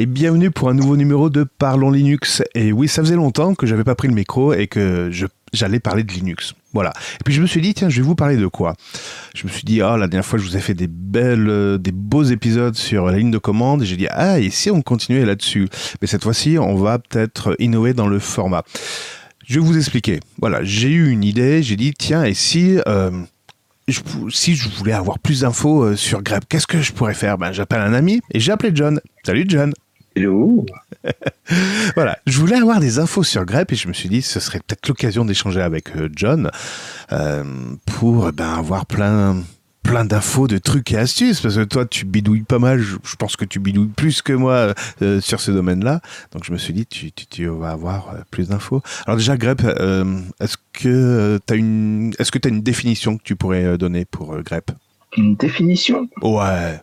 et bienvenue pour un nouveau numéro de Parlons Linux. Et oui, ça faisait longtemps que j'avais pas pris le micro et que j'allais parler de Linux. Voilà. Et puis je me suis dit, tiens, je vais vous parler de quoi? Je me suis dit, ah, la dernière fois, je vous ai fait des belles, euh, des beaux épisodes sur la ligne de commande. Et j'ai dit, ah, et si on continuait là-dessus? Mais cette fois-ci, on va peut-être innover dans le format. Je vais vous expliquer. Voilà, j'ai eu une idée. J'ai dit, tiens, et si euh, si je voulais avoir plus d'infos euh, sur grep, qu'est-ce que je pourrais faire? Ben, J'appelle un ami et j'ai appelé John. Salut John. Hello. voilà, je voulais avoir des infos sur grep et je me suis dit ce serait peut-être l'occasion d'échanger avec euh, John euh, pour ben, avoir plein plein d'infos, de trucs et astuces, parce que toi, tu bidouilles pas mal, je, pense que tu bidouilles plus que moi euh, sur ce domaine-là. Donc je me suis dit, tu, tu, vas avoir euh, plus d'infos. Alors déjà, grep, euh, est-ce que tu as, une, que as une définition que tu pourrais donner pour grep? Une définition? Ouais.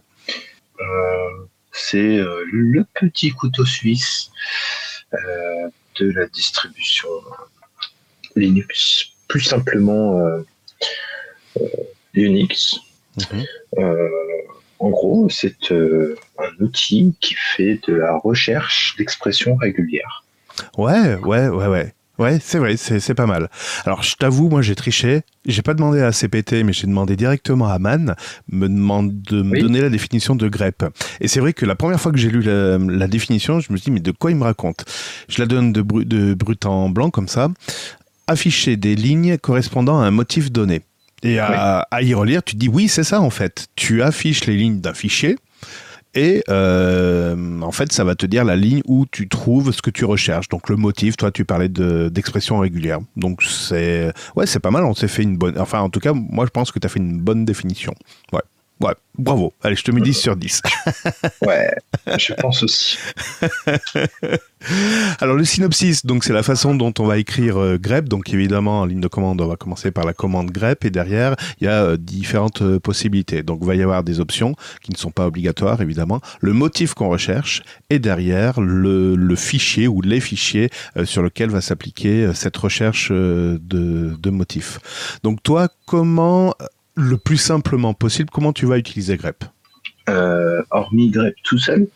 C'est le petit couteau suisse de la distribution Linux. Plus simplement Unix. Mhm. Euh, en gros, c'est euh, un outil qui fait de la recherche d'expression régulière. Ouais, ouais, ouais, ouais. Ouais, c'est vrai, c'est pas mal. Alors, je t'avoue, moi, j'ai triché. J'ai pas demandé à CPT, mais j'ai demandé directement à Man me demande de me donner la définition de grep. Et c'est vrai que la première fois que j'ai lu la, définition, je me suis dit, mais de quoi il me raconte? Je la donne de, de brut en blanc, comme ça. Afficher des lignes correspondant à un motif donné. Et à, y relire, tu te dis oui, c'est ça en fait. Tu affiches les lignes d'un fichier et euh, en fait, ça va te dire la ligne où tu trouves ce que tu recherches. Donc le motif, toi, tu parlais d'expression régulière. Donc c'est ouais, c'est pas mal. On s'est fait une bonne. Enfin, en tout cas, moi, je pense que tu as fait une bonne définition. Ouais. Ouais, bravo. Allez, je te mets 10 sur 10. ouais, je pense aussi. Alors, le synopsis, donc c'est la façon dont on va écrire euh, grep. Donc, évidemment, en ligne de commande, on va commencer par la commande grep et derrière, il y a euh, différentes euh, possibilités. Donc, il va y avoir des options qui ne sont pas obligatoires, évidemment. Le motif qu'on recherche et derrière, le, fichier ou les fichiers sur lequel va s'appliquer cette recherche de, de motifs. Donc, toi, comment le plus simplement possible, comment tu vas utiliser grep euh, Hormis grep tout seul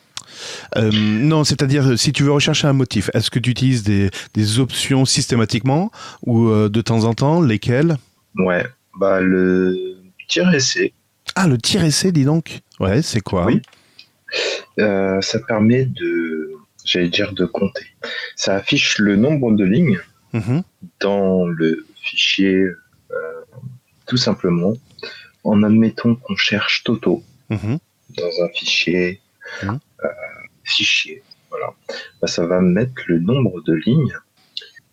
euh, non, c'est-à-dire si tu veux rechercher un motif, est-ce que tu utilises des, options systématiquement ou euh, de temps en temps Lesquelles Ouais, bah le tir-essai. Ah, le tir-essai, dis donc Ouais, c'est quoi Oui. ça permet de, j'allais dire, de compter. Ça affiche le nombre de lignes mm-hmm. dans le fichier, tout simplement en admettant qu'on cherche Toto mhm. dans un fichier, mhm. euh, fichier, voilà, bah, ça va mettre le nombre de lignes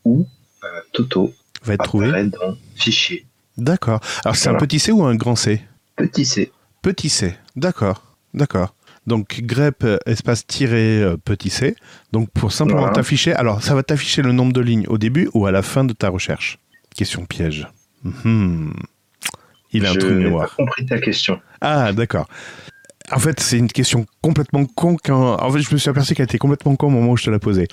où euh, Toto va être trouvé dans fichier. D'accord. Alors c'est un petit C ou un grand C Petit C. Petit C. D'accord. D'accord. Donc grep espace tiré euh, petit c. Donc pour simplement t'afficher, alors ça va t'afficher le nombre de lignes au début ou à la fin de ta recherche? Question piège. Mhm. Il a un trou de mémoire. Pas compris ta question. Ah, d'accord. En fait, c'est une question complètement con. Quand... En fait, je me suis aperçu qu'elle était complètement con au moment où je te la posais.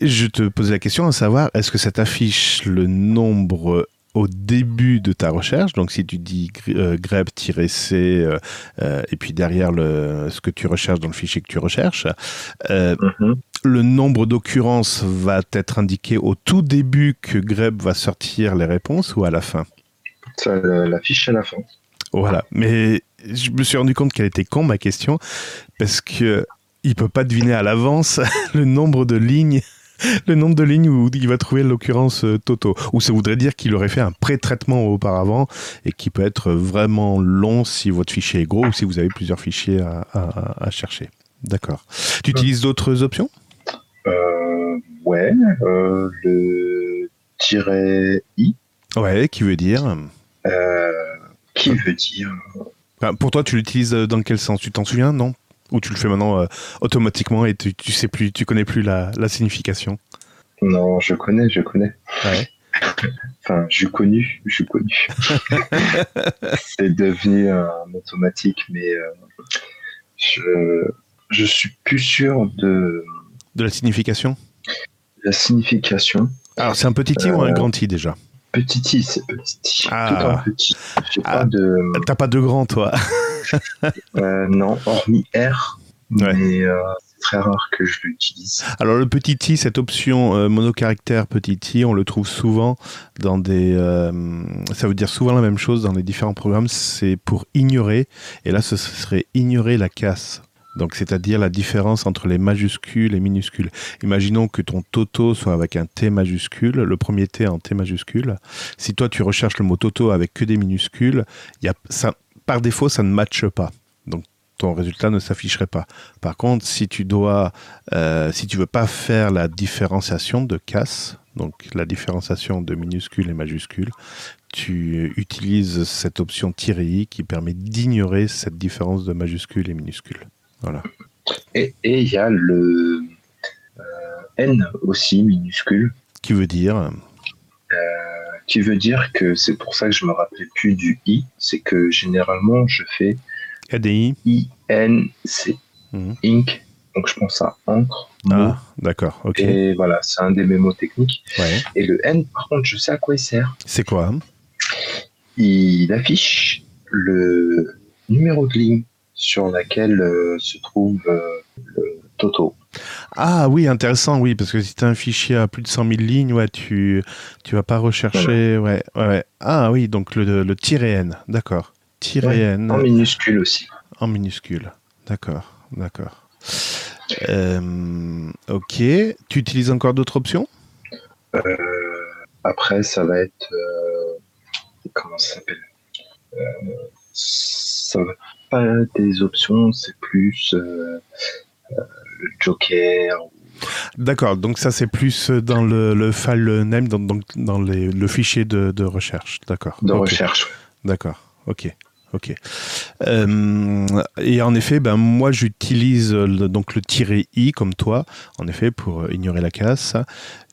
Je te posais la question à savoir, est-ce que ça t'affiche le nombre au début de ta recherche, donc si tu dis euh, grep-c euh, euh, et puis derrière le, ce que tu recherches dans le fichier que tu recherches, mm-hmm. le nombre d'occurrences va être indiqué au tout début que grep va sortir les réponses ou à la fin? Ça l'affiche à la fin. Voilà, mais je me suis rendu compte qu'elle était con ma question parce que il peut pas deviner à l'avance le nombre de lignes le nombre de lignes où il va trouver l'occurrence euh, Toto. Ou ça voudrait dire qu'il aurait fait un pré-traitement auparavant et qui peut être vraiment long si votre fichier est gros ou si vous avez plusieurs fichiers à, chercher. D'accord. Tu utilises d'autres options? Euh, Ouais, euh, le tiret i. Ouais, qui veut dire? euh, qui veut dire. pour toi, tu l'utilises dans quel sens? Tu t'en souviens, non? Ou tu le fais maintenant euh, automatiquement et tu, tu, sais plus, tu connais plus la, signification? Non, je connais, je connais. enfin, j'ai connu, j'ai connu. C'est devenu un automatique, mais euh, je, je suis plus sûr de. De la signification? La signification. Alors, c'est un petit i ou un grand i déjà? Petit i, c'est petit. Ah. Tout petit. Ah. de. T'as pas de grand, toi euh, Non, hormis R. Mais euh, très rare que je l'utilise. Alors le petit i, cette option euh, monocaractère petit i, on le trouve souvent dans des... Euh, ça veut dire souvent la même chose dans les différents programmes, c'est pour ignorer, et là ce serait ignorer la casse. Donc, c'est-à-dire la différence entre les majuscules et minuscules. Imaginons que ton toto soit avec un T majuscule, le premier T en T majuscule. Si toi, tu recherches le mot toto avec que des minuscules, par défaut, ça ne matche pas. Donc, ton résultat ne s'afficherait pas. Par contre, si tu dois, euh, si tu veux pas faire la différenciation de casse, donc la différenciation de minuscules et majuscules, tu utilises cette option "-i" qui permet d'ignorer cette différence de majuscules et minuscules. Voilà. Et il y a le euh, N aussi minuscule. Qui veut dire euh, Qui veut dire que c'est pour ça que je me rappelais plus du I. C'est que généralement je fais I. I N C mhm. Ink. Donc je pense à encre. Ah, d'accord. Ok. Et voilà, c'est un des mémos techniques. Et le N, par contre, je sais à quoi il sert. C'est quoi? Il affiche le numéro de ligne sur laquelle euh, se trouve euh, le Toto. Ah oui, intéressant, oui, parce que si tu as un fichier à plus de 100 000 lignes, ouais, tu tu vas pas rechercher. Ouais, ouais. Ah oui, donc le, le N, d'accord. Tiré N. En minuscule aussi. En minuscule, d'accord, d'accord. Euh, ok. Tu utilises encore d'autres options? Après, ça va être. comment ça s'appelle? Ça va pas des options, c'est plus euh, euh, le Joker. D'accord, donc ça c'est plus dans le, le file name, dans, dans les, le fichier de, de recherche. D'accord. De recherche. D'accord, ok. Ok. Euh, et en effet, ben moi j'utilise donc le tiret i comme toi, en effet pour ignorer la casse.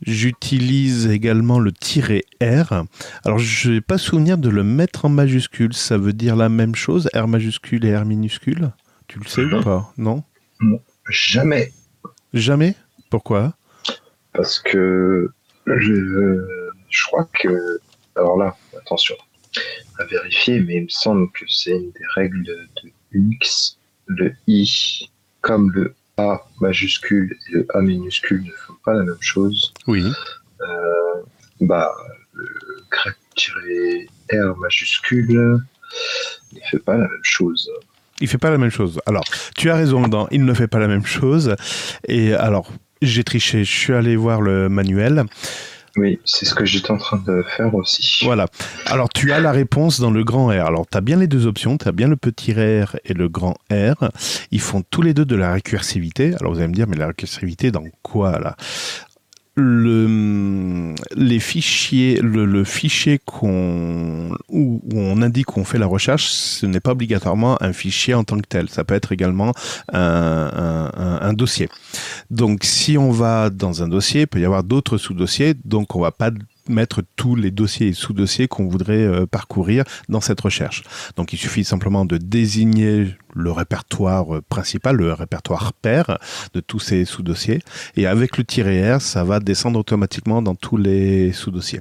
J'utilise également le tiret r. Alors je n'ai pas souvenir de le mettre en majuscule. Ça veut dire la même chose, r majuscule et r minuscule? Tu le sais ou pas? Non. Jamais. Jamais? Pourquoi? Parce que je, je crois que alors là, attention à vérifier, mais il me semble que c'est une des règles de, Unix. Le I, comme le A majuscule et le A minuscule ne font pas la même chose. Oui. Euh, bah, le grep-r majuscule ne fait pas la même chose. Il fait pas la même chose. Alors, tu as raison dans il ne fait pas la même chose. Et alors, j'ai triché, je suis allé voir le manuel. Oui, c'est ce que j'étais en train de faire aussi. Voilà. Alors, tu as la réponse dans le grand R. Alors, tu as bien les deux options. Tu as bien le petit R et le grand R. Ils font tous les deux de la récursivité. Alors, vous allez me dire, mais la récursivité dans quoi, là? Le, les fichiers, le, fichier qu'on, où, on indique qu'on fait la recherche, ce n'est pas obligatoirement un fichier en tant que tel. Ça peut être également un, un, dossier. Donc, si on va dans un dossier, il peut y avoir d'autres sous-dossiers. Donc, on va pas mettre tous les dossiers et sous-dossiers qu'on voudrait euh, parcourir dans cette recherche. Donc il suffit simplement de désigner le répertoire euh, principal, le répertoire pair de tous ces sous-dossiers. Et avec le tiret R, ça va descendre automatiquement dans tous les sous-dossiers.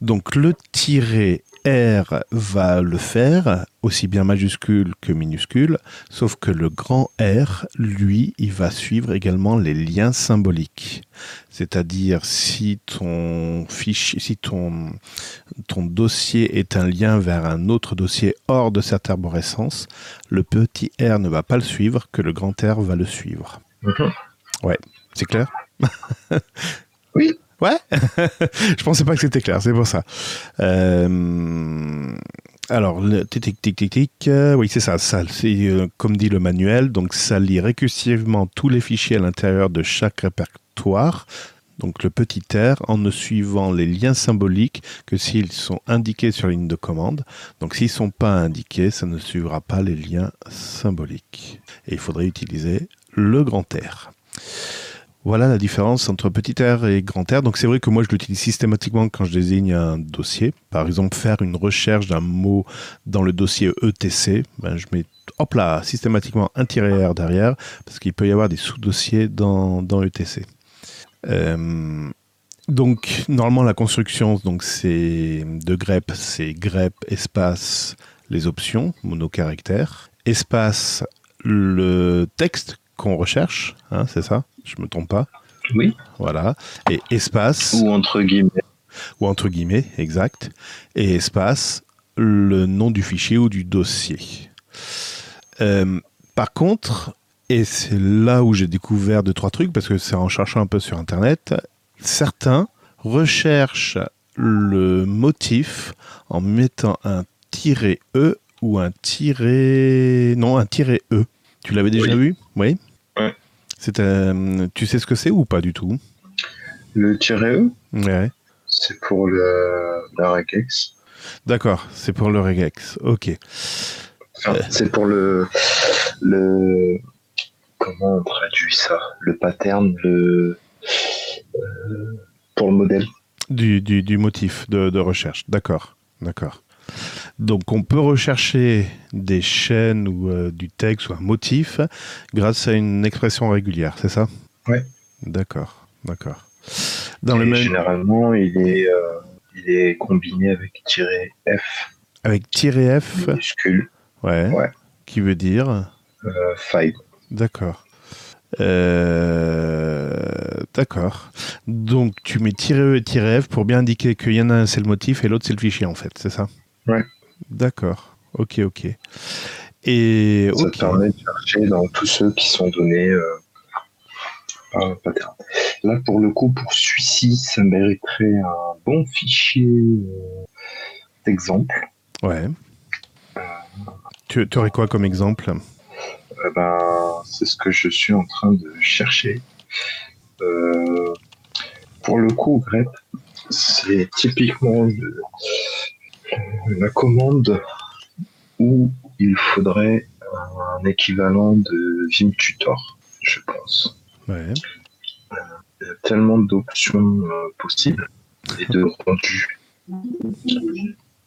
Donc le tiret R va le faire, aussi bien majuscule que minuscule, sauf que le grand R, lui, il va suivre également les liens symboliques. C'est-à-dire si ton fichier, si ton, ton dossier est un lien vers un autre dossier hors de cette arborescence, le petit R ne va pas le suivre, que le grand R va le suivre. Mhm. Ouais, c'est clair? Oui. Ouais, je pensais pas que c'était clair, c'est pour ça. Euh, alors, le tic tic tic tic, euh, oui c'est ça, ça c'est euh, comme dit le manuel, donc ça lit récursivement tous les fichiers à l'intérieur de chaque répertoire, donc le petit R, en ne suivant les liens symboliques que s'ils sont indiqués sur la ligne de commande. Donc s'ils ne sont pas indiqués, ça ne suivra pas les liens symboliques. Et il faudrait utiliser le grand R. Voilà la différence entre petit R et grand R. Donc c'est vrai que moi je l'utilise systématiquement quand je désigne un dossier. Par exemple, faire une recherche d'un mot dans le dossier ETC, ben, je mets hop là systématiquement un tiret R derrière parce qu'il peut y avoir des sous-dossiers dans, dans ETC. Euh, donc normalement la construction c'est de grep, c'est grep espace les options monocaractère espace le texte qu'on recherche, hein, c'est ça? Je me trompe pas? Oui. Voilà. Et espace. Ou entre guillemets. Ou entre guillemets, exact. Et espace, le nom du fichier ou du dossier. Euh, par contre, et c'est là où j'ai découvert deux, trois trucs, parce que c'est en cherchant un peu sur Internet, certains recherchent le motif en mettant un tiret E ou un tiret... Non, un tiret E. Tu l'avais déjà vu? Oui. Ouais. tu sais ce que c'est ou pas du tout? Le tiret E? Ouais. C'est pour le, la regex. D'accord, c'est pour le regex. Ok. c'est pour le, le. Comment on traduit ça? Le pattern, le. Euh, pour le modèle. Du, du, du motif de, de recherche. D'accord. D'accord. Donc on peut rechercher des chaînes ou euh, du texte ou un motif grâce à une expression régulière, c'est ça? Oui. D'accord, d'accord. Dans le même... Généralement, il est, euh, il est combiné avec "-f". Avec "-f". Minuscule. Ouais. ouais. Qui veut dire? Euh, File. D'accord. D'accord. Donc tu mets "-e" et "-f" pour bien indiquer qu'il y en a un c'est le motif et l'autre c'est le fichier en fait, c'est ça? Ouais. D'accord. Ok, ok. Et ça permet de chercher dans tous ceux qui sont donnés euh, par un pattern. Là, pour le coup, pour celui-ci, ça mériterait un bon fichier euh, d'exemple. Ouais. tu, aurais quoi comme exemple? Euh, ben, C'est ce que je suis en train de chercher. pour le coup, grep, c'est typiquement la commande où il faudrait un équivalent de Vim Tutor, je pense. Ouais. Il y a tellement d'options euh, possibles et de rendus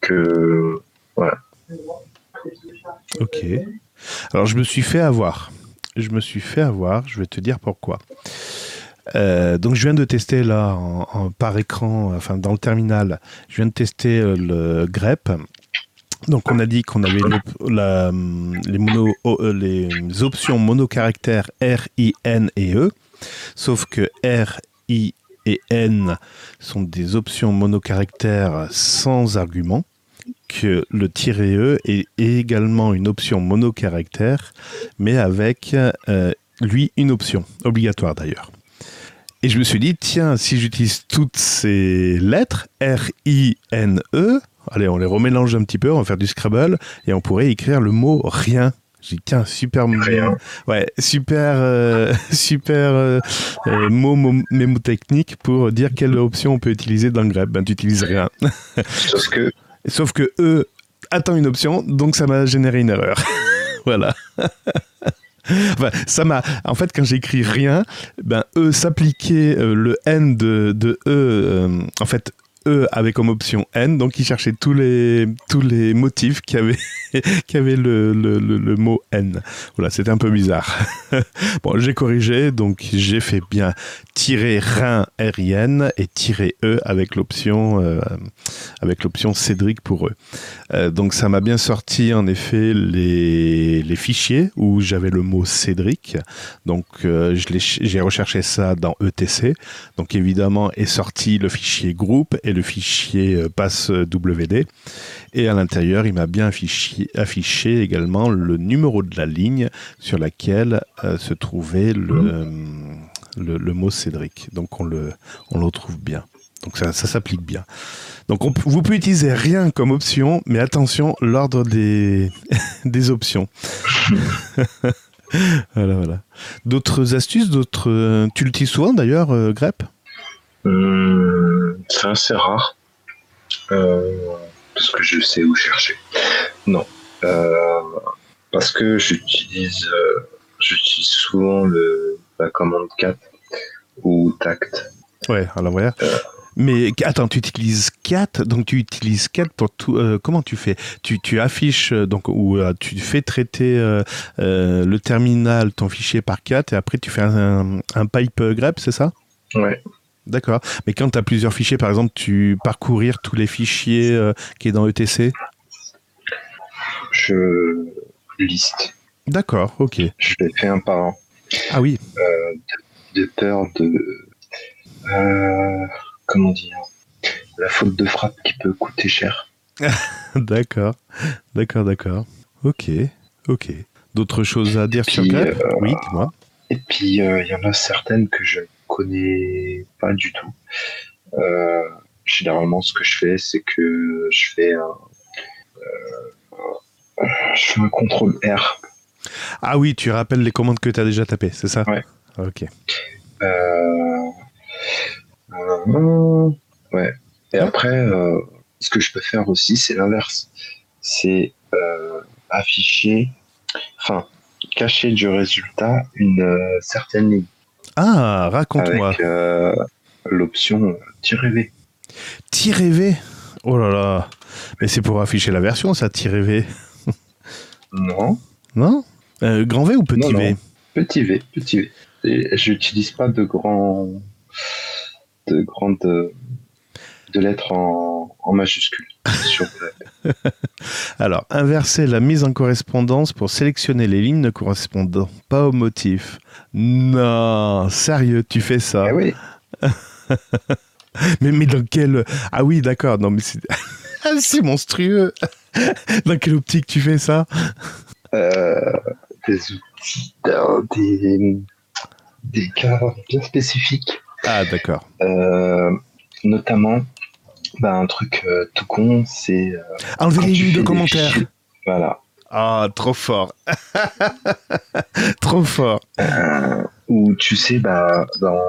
que voilà. Ok. Alors je me suis fait avoir. Je me suis fait avoir. Je vais te dire pourquoi. Euh, donc je viens de tester là par écran, enfin dans le terminal, je viens de tester euh, le grep. Donc on a dit qu'on avait la, les, mono, euh, les options monocaractères R, I, N et E, sauf que R, I et N sont des options monocaractères sans argument, que le tiret E est également une option monocaractère, mais avec lui une option, obligatoire d'ailleurs. Et je me suis dit, tiens, si j'utilise toutes ces lettres, R-I-N-E, allez, on les remélange un petit peu, on va faire du Scrabble, et on pourrait écrire le mot rien. J'ai dit, tiens, super, ouais, super, euh, super euh, euh, mot, mémotechnique pour dire quelle option on peut utiliser dans le grep. Ben, tu utilises rien. Sauf que. Sauf que E attend une option, donc ça m'a généré une erreur. voilà. ça m'a. En fait, quand j'écris rien, ben E s'appliquait euh, le N de, de E. Euh, en fait, E avait comme option N, donc il cherchait tous les, tous les motifs qui avaient, qui avaient le, le, le, mot N. Voilà, c'était un peu bizarre. bon, j'ai corrigé, donc j'ai fait bien tirer rein RIN et tirer E avec l'option euh, avec l'option Cédric pour eux. Euh, donc ça m'a bien sorti en effet les, les fichiers où j'avais le mot Cédric. Donc euh, j'ai recherché ça dans ETC. Donc évidemment est sorti le fichier groupe et le fichier euh, passe WD. Et à l'intérieur, il m'a bien affiché, affiché, également le numéro de la ligne sur laquelle euh, se trouvait le, le, le, mot Cédric. Donc on le, on le retrouve bien. Donc ça, ça s'applique bien. Donc on, vous pouvez utiliser rien comme option, mais attention, l'ordre des, des options. voilà, voilà. D'autres astuces, d'autres. Euh, tu l'utilises souvent d'ailleurs, euh, Grep? Euh, C'est assez rare. parce que je sais où chercher. Non. parce que j'utilise j'utilise souvent le, la commande 4 ou tact. Ouais, alors voilà. Mais attends, tu utilises cat, donc tu utilises cat pour tout. Euh, comment tu fais? Tu, tu, affiches euh, donc ou euh, tu fais traiter le terminal ton fichier par cat et après tu fais un, un pipe grep, c'est ça? Ouais. D'accord. Mais quand tu as plusieurs fichiers, par exemple, tu parcourir tous les fichiers qui est dans ETC Je liste. D'accord, ok. Je les fais un par un. Ah oui. de, peur de comment dire la faute de frappe qui peut coûter cher. d'accord, d'accord, d'accord. Ok, ok. D'autres choses à dire sur Grep Oui, dis-moi. Et puis il y en a certaines que je connais pas du tout. Euh, généralement, ce que je fais, c'est que je fais un, euh, je fais un contrôle R. Ah oui, tu rappelles les commandes que tu as déjà tapées, c'est ça? Ouais. Ok. Euh, ouais. Et après, ce que je peux faire aussi, c'est l'inverse. C'est afficher, enfin, cacher du résultat une certaine ligne. Ah, raconte-moi. Avec euh, l'option tirer V. Tirer V Oh là là. Mais c'est pour afficher la version, ça, tirer V. non. Non? Euh, Grand V ou petit V? Petit V, petit V. Je n'utilise pas de grands. de grandes. de lettres en, en majuscules sur Alors, inverser la mise en correspondance pour sélectionner les lignes ne correspondant pas au motif. Non, sérieux, tu fais ça ah oui. mais, mais dans quel... Ah oui, d'accord, non mais c'est... c'est monstrueux. dans quelle optique tu fais ça? Euh, Des outils, des, des cas bien spécifiques. Ah d'accord. Euh, notamment bah, un truc euh, tout con, c'est. Euh, Enlever les lignes de commentaires. Voilà. Ah, trop fort. trop fort. Euh, ou tu sais, bah, dans.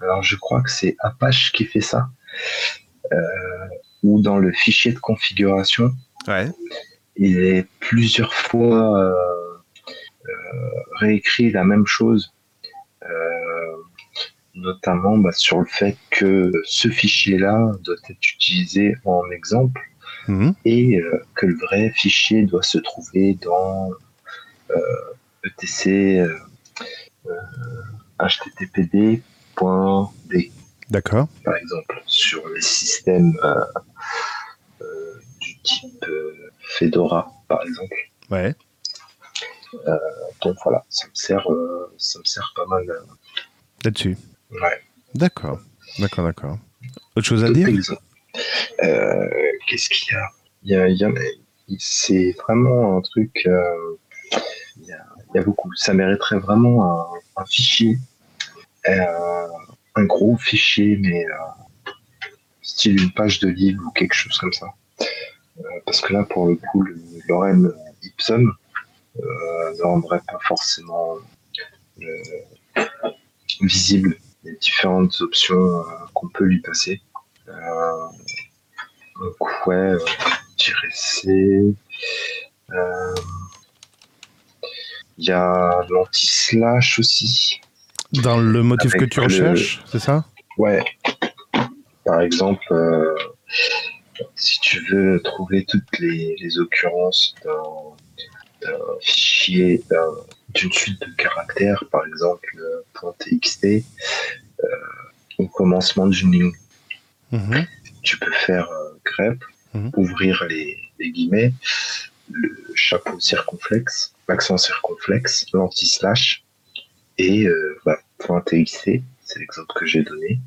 Alors, je crois que c'est Apache qui fait ça. ou dans le fichier de configuration. Ouais. Il est plusieurs fois réécrit la même chose notamment bah, sur le fait que ce fichier-là doit être utilisé en exemple mhm. et euh, que le vrai fichier doit se trouver dans etc httpd.d. D'accord. Par exemple, sur les systèmes euh, euh, du type Fedora, par exemple. Ouais. donc voilà, ça me sert, ça me sert pas mal là-dessus. Ouais. D'accord, d'accord, d'accord. Autre chose à dire? Euh, Qu'est-ce qu'il y a, il y, a, C'est vraiment un truc. Euh, il, y a, beaucoup. Ça mériterait vraiment un, fichier, euh, un gros fichier, mais style une page de livre ou quelque chose comme ça. parce que là, pour le coup, le Lorem Ipsum ne rendrait pas forcément visible les différentes options euh, qu'on peut lui passer. Euh, donc ouais, tirer C. Il y a l'anti-slash aussi. Dans le motif que tu recherches, c'est ça? Ouais. Par exemple, euh, si tu veux trouver toutes les, occurrences d'un fichier, d'une suite de caractères, par exemple .txt, euh, au commencement d'une ligne. Mhm. Tu peux faire euh, grep, mhm. ouvrir les, guillemets, le chapeau circonflexe, l'accent circonflexe, l'anti-slash, et euh, bah, .txt, c'est l'exemple que j'ai donné.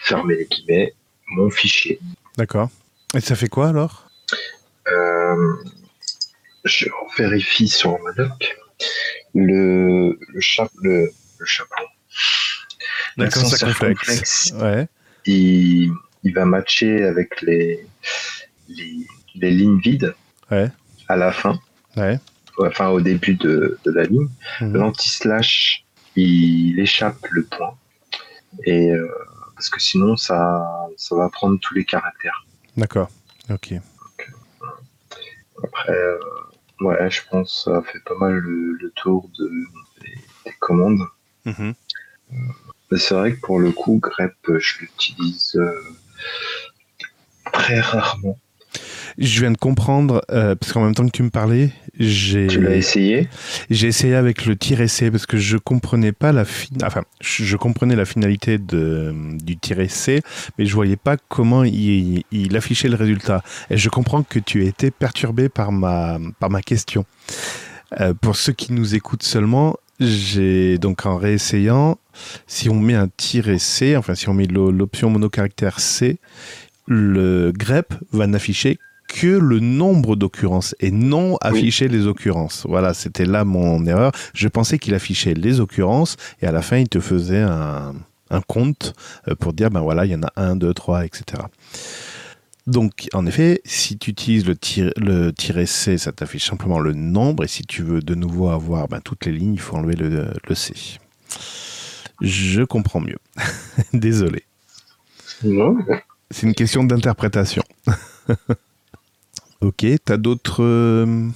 fermer les guillemets, mon fichier. D'accord. Et ça fait quoi alors? Je vérifie sur ma doc. Le, le, le, le chapeau, L'accent circonflexe. Ouais. Il, il, va matcher avec les, les, les lignes vides ouais. à la fin. Ouais. Enfin, au début de, de la ligne. Mhm. L'anti-slash, il échappe le point. Et euh, parce que sinon, ça, ça va prendre tous les caractères. D'accord. Ok. Euh, après, euh, ouais, je pense que ça fait pas mal le, tour de, des, commandes. Mhm c'est vrai que pour le coup, grep, je l'utilise euh, très rarement. Je viens de comprendre, euh, parce qu'en même temps que tu me parlais, j'ai. Tu l'as essayé J'ai essayé avec le tir essai parce que je comprenais pas la enfin, je comprenais la finalité de, du tir essai, mais je voyais pas comment il, il, affichait le résultat. Et je comprends que tu été perturbé par ma, par ma question. Euh, pour ceux qui nous écoutent seulement, j'ai donc en réessayant, si on met un tiré C, enfin si on met l'option monocaractère C, le grep va n'afficher que le nombre d'occurrences et non afficher les occurrences. Voilà, c'était là mon erreur. Je pensais qu'il affichait les occurrences et à la fin il te faisait un, un compte euh, pour dire ben voilà, il y en a un, deux, trois, etc. Donc, en effet, si tu utilises le, le C, ça t'affiche simplement le nombre. Et si tu veux de nouveau avoir ben, toutes les lignes, il faut enlever le, C. Je comprends mieux. Désolé. C'est une question d'interprétation. ok, t'as d'autres. Euh,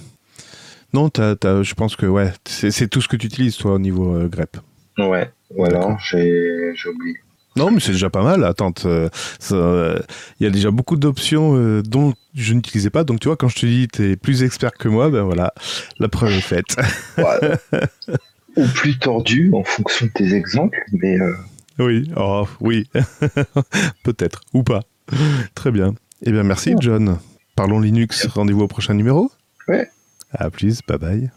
non, je pense que ouais, c'est tout ce que tu utilises toi au niveau euh, grep. Ouais, voilà, j'ai oublié. Non, mais c'est déjà pas mal. Attends, euh, euh, il y a déjà beaucoup d'options dont je n'utilisais pas. Donc, tu vois, quand je te dis tu es plus expert que moi, ben voilà, la preuve est faite. Ou plus tordu en fonction de tes exemples, mais. Oui, oh, oui, peut-être, ou pas. Très bien. Eh bien, merci, John. Parlons Linux. Rendez-vous au prochain numéro. Ouais. À plus, bye bye.